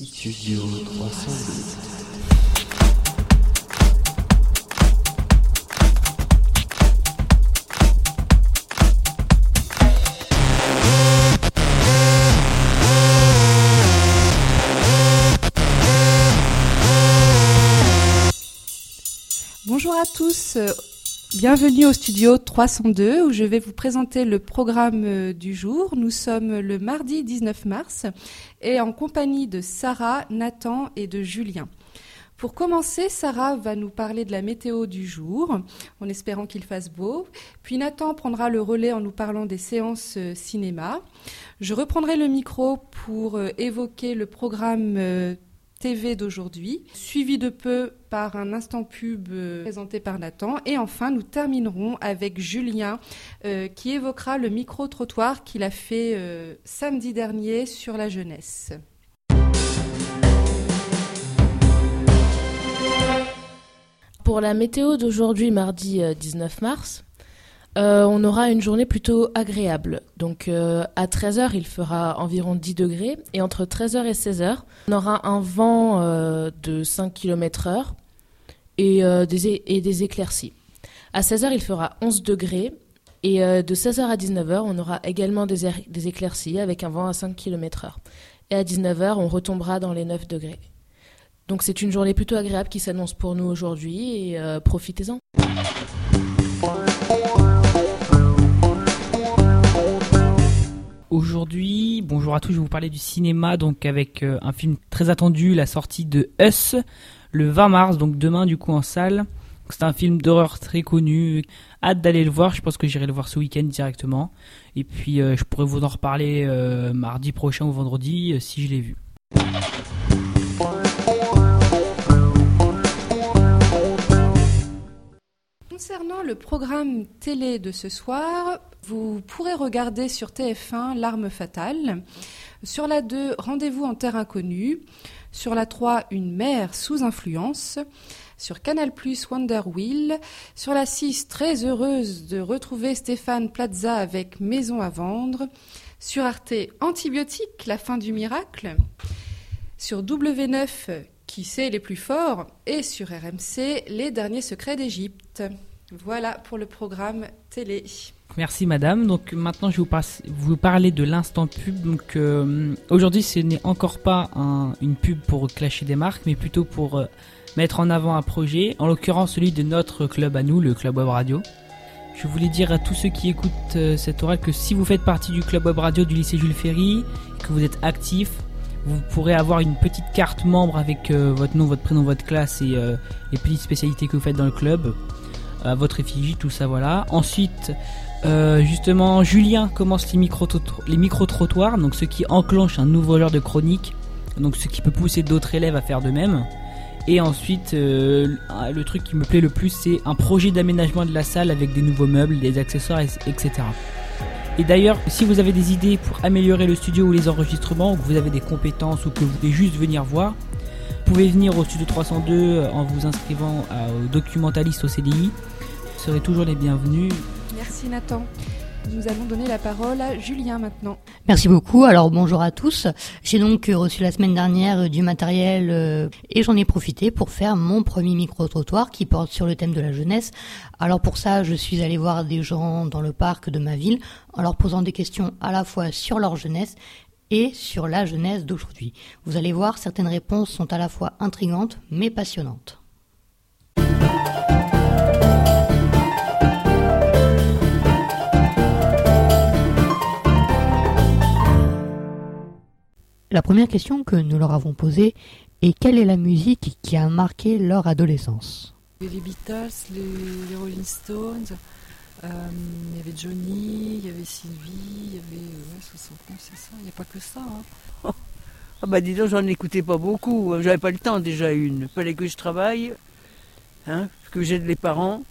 Studio 308. Bonjour à tous, euh, bienvenue au studio 302 où je vais vous présenter le programme euh, du jour. Nous sommes le mardi 19 mars et en compagnie de Sarah, Nathan et de Julien. Pour commencer, Sarah va nous parler de la météo du jour, en espérant qu'il fasse beau. Puis Nathan prendra le relais en nous parlant des séances euh, cinéma. Je reprendrai le micro pour euh, évoquer le programme TV d'aujourd'hui, suivi de peu par un instant pub euh, présenté par Nathan. Et enfin, nous terminerons avec Julien euh, qui évoquera le micro-trottoir qu'il a fait euh, samedi dernier sur la jeunesse. Pour la météo d'aujourd'hui, mardi euh, 19 mars, euh, on aura une journée plutôt agréable. Donc euh, à 13h, il fera environ 10 degrés et entre 13h et 16h, on aura un vent euh, de 5 km heure et, des, éclaircies. À 16h, il fera 11 degrés et de 16h à 19h, on aura également des, air- des éclaircies avec un vent à 5 km heure. Et à 19h, on retombera dans les 9 degrés. Donc c'est une journée plutôt agréable qui s'annonce pour nous aujourd'hui profitez-en. Je vais vous parler du cinéma, donc avec euh, un film très attendu, la sortie de Us, le 20 mars, donc demain du coup en salle. C'est un film d'horreur très connu, hâte d'aller le voir, je pense que j'irai le voir ce week-end directement. Et puis euh, je pourrais vous en reparler euh, mardi prochain ou vendredi si je l'ai vu. Concernant le programme télé de ce soir, vous pourrez regarder sur TF1 L'arme fatale. Sur la 2, Rendez-vous en terre inconnue. Sur la 3, Une mère sous influence. Sur Canal Wonder Wheel. Sur la 6, très heureuse de retrouver Stéphane Plaza avec Maison à vendre. Sur Arte, Antibiotique, la fin du miracle. Sur W9, Qui sait les plus forts Et sur RMC, Les derniers secrets d'Égypte. Voilà pour le programme télé. Merci madame. Donc maintenant je vais vous, parler de l'instant pub. Euh, aujourd'hui ce n'est encore pas un- une pub pour clasher des marques, mais plutôt pour euh, mettre en avant un projet, en l'occurrence celui de notre club à nous, le Club Web Radio. Je voulais dire à tous ceux qui écoutent euh, cette oral que si vous faites partie du Club Web Radio du lycée Jules Ferry, que vous êtes actif, vous pourrez avoir une petite carte membre avec euh, votre nom, votre prénom, votre classe et les petites spécialités que vous faites dans le club, votre effigie, tout ça voilà. Ensuite, euh, justement, Julien commence les micro les micro-trottoirs, donc ce qui enclenche un nouveau genre de chronique, donc ce qui peut pousser d'autres élèves à faire de même. Et ensuite, euh, le truc qui me plaît le plus, c'est un projet d'aménagement de la salle avec des nouveaux meubles, des accessoires, et- etc. Et d'ailleurs, si vous avez des idées pour améliorer le studio ou les enregistrements, ou que vous avez des compétences, ou que vous voulez juste venir voir, pouvez venir au studio 302 euh, en vous inscrivant à- au documentaliste au CDI. Vous serez toujours les bienvenus. Merci Nathan. Nous allons donner la parole à Julien maintenant. Merci beaucoup. Alors bonjour à tous. J'ai donc euh, reçu la semaine dernière euh, du matériel euh, et j'en ai profité pour faire mon premier micro-trottoir qui porte sur le thème de la jeunesse. Alors pour ça, je suis allé voir des gens dans le parc de ma ville en leur posant des questions à la fois sur leur jeunesse et sur la jeunesse d'aujourd'hui. Vous allez voir, certaines réponses sont à la fois intrigantes mais passionnantes. La première question que nous leur avons posée est quelle est la musique qui a marqué leur adolescence? Les Beatles, les, Rolling Stones, il y avait Johnny, il y avait Sylvie, il y avait. euh, Ouais, 69, c'est ça, il n'y a pas que ça. hein. Ah bah dis donc, j'en écoutais pas beaucoup. J'avais pas le temps déjà une. Fallait que je travaille, hein, que j'aide les parents.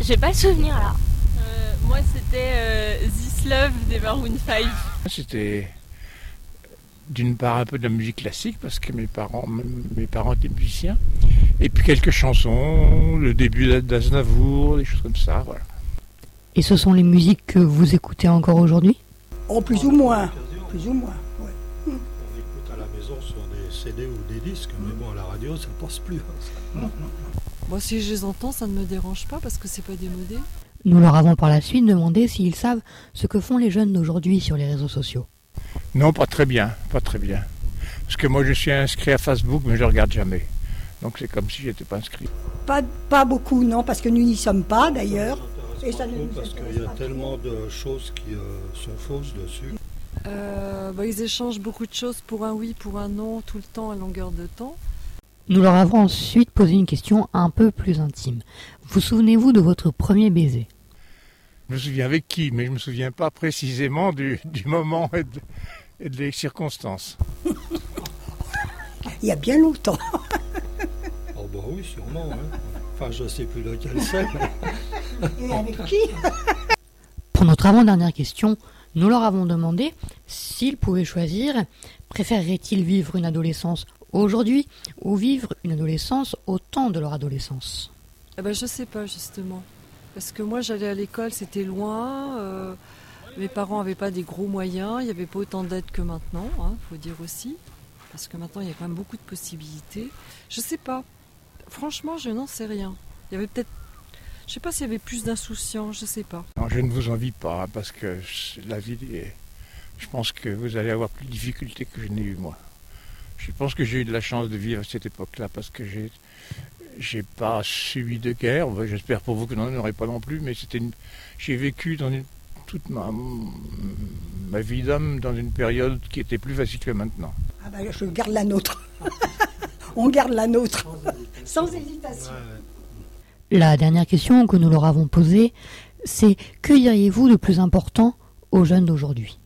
J'ai pas le souvenir là. Euh, moi, c'était euh, This Love des Maroon 5. C'était d'une part un peu de la musique classique parce que mes parents, mes parents étaient musiciens, et puis quelques chansons, le début d'Aznavour, des choses comme ça, voilà. Et ce sont les musiques que vous écoutez encore aujourd'hui? Oh, plus ou moins. Plus ou moins, ouais. On écoute à la maison sur des CD ou des disques, mais bon, à la radio, ça passe plus. hein, Moi, si je les entends, ça ne me dérange pas parce que c'est pas démodé. Nous leur avons par la suite demandé s'ils savent ce que font les jeunes d'aujourd'hui sur les réseaux sociaux. Non, pas très bien, pas très bien. Parce que moi, je suis inscrit à Facebook, mais je regarde jamais. Donc c'est comme si j'étais pas inscrit. Pas, pas beaucoup, non, parce que nous n'y sommes pas d'ailleurs. Et ça ne parce qu'il y a tellement de choses qui euh, sont fausses dessus. Euh, bah, ils échangent beaucoup de choses pour un oui, pour un non, tout le temps, à longueur de temps. Nous leur avons ensuite posé une question un peu plus intime. Vous souvenez-vous de votre premier baiser? Je me souviens avec qui, mais je me souviens pas précisément du, du moment et de, et des circonstances. Il y a bien longtemps. Oh bah oui, sûrement. hein. Enfin, je sais plus lequel c'est. mais- Et avec qui? Pour notre avant-dernière question, nous leur avons demandé s'ils pouvaient choisir, préféreraient-ils vivre une adolescence aujourd'hui ou vivre une adolescence au temps de leur adolescence? Eh ben, je sais pas, justement. Parce que moi, j'allais à l'école, c'était loin. euh, mes parents n'avaient pas des gros moyens. Il n'y avait pas autant d'aide que maintenant, il faut dire aussi. Parce que maintenant, il y a quand même beaucoup de possibilités. Je sais pas. Franchement, je n'en sais rien. Il y avait peut-être. Je sais pas s'il y avait plus d'insouciance, je sais pas. Non, je ne vous envie pas, hein, parce que la vie est... Je pense que vous allez avoir plus de difficultés que je n'ai eu moi. Je pense que j'ai eu de la chance de vivre à cette époque-là, parce que j'ai... J'ai pas subi de guerre, j'espère pour vous que n'en aurez pas non plus, mais c'était une... j'ai vécu dans une... toute ma... ma vie d'homme dans une période qui était plus facile que maintenant. Ah bah, je garde la nôtre. On garde la nôtre. Sans hésitation. La dernière question que nous leur avons posée, c'est que diriez-vous de plus important aux jeunes d'aujourd'hui?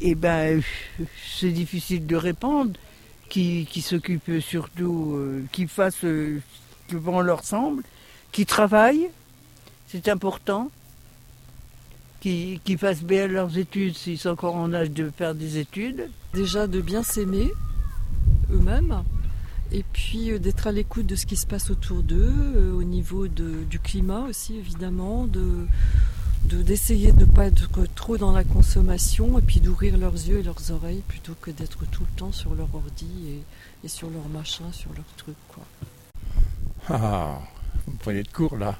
Eh ben, c'est difficile de répondre. Qui, qui s'occupent surtout, euh, qui fassent euh, ce que bon leur semble, qui travaillent, c'est important. Qui, qui fassent bien leurs études s'ils sont encore en âge de faire des études. Déjà de bien s'aimer eux-mêmes. Et puis euh, d'être à l'écoute de ce qui se passe autour d'eux, euh, au niveau de- du climat aussi évidemment, de de- d'essayer de ne pas être trop dans la consommation et puis d'ouvrir leurs yeux et leurs oreilles plutôt que d'être tout le temps sur leur ordi et, sur leur machin, sur leur truc quoi. Ah, vous prenez de court là.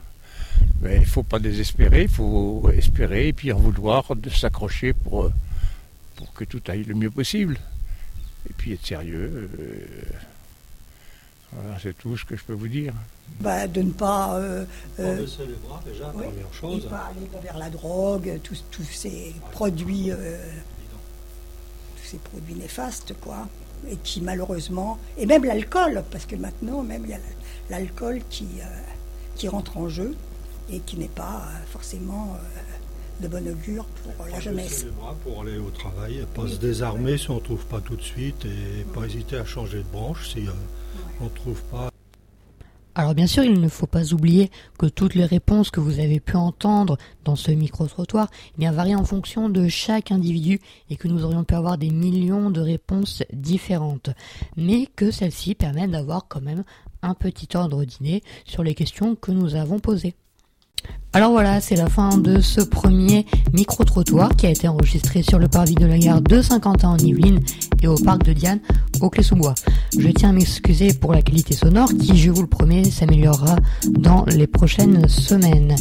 Mais il faut pas désespérer, il faut espérer et puis en vouloir de s'accrocher pour, euh, pour que tout aille le mieux possible. Et puis être sérieux. Voilà, c'est tout ce que je peux vous dire. Bah, de ne pas, euh, euh, baisser les bras, déjà, ouais, première et chose. pas aller vers la drogue, tous, tous ces produits, euh, tous ces produits néfastes, quoi, et qui malheureusement, et même l'alcool, parce que maintenant même il y a l'alcool qui, euh, qui rentre en jeu et qui n'est pas euh, forcément euh, de bon augure pour la Pas jeunesse. baisser les bras pour aller au travail, et pas se désarmer si on ne trouve pas tout de suite, et pas hésiter à changer de branche si euh, Alors bien sûr, il ne faut pas oublier que toutes les réponses que vous avez pu entendre dans ce micro-trottoir eh varient en fonction de chaque individu et que nous aurions pu avoir des millions de réponses différentes. Mais que celles-ci permettent d'avoir quand même un petit ordre d'idée sur les questions que nous avons posées. Alors voilà, c'est la fin de ce premier micro-trottoir qui a été enregistré sur le parvis de la gare de Saint-Quentin en Yvelines et au parc de Diane au Clé-sous-Bois. Je tiens à m'excuser pour la qualité sonore qui, je vous le promets, s'améliorera dans les prochaines semaines.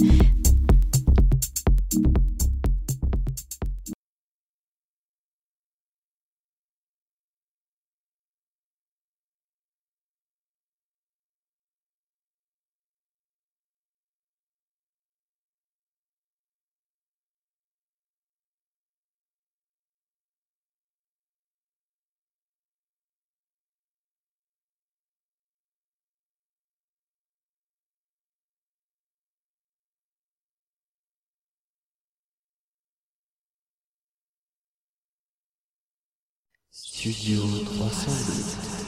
Studio 308.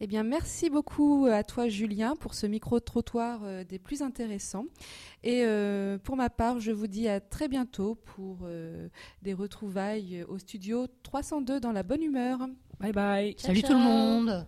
Eh bien, merci beaucoup à toi, Julien, pour ce micro-trottoir euh, des plus intéressants. Et euh, pour ma part, je vous dis à très bientôt pour euh, des retrouvailles au studio 302 dans la bonne humeur. Bye bye. Salut tout le monde.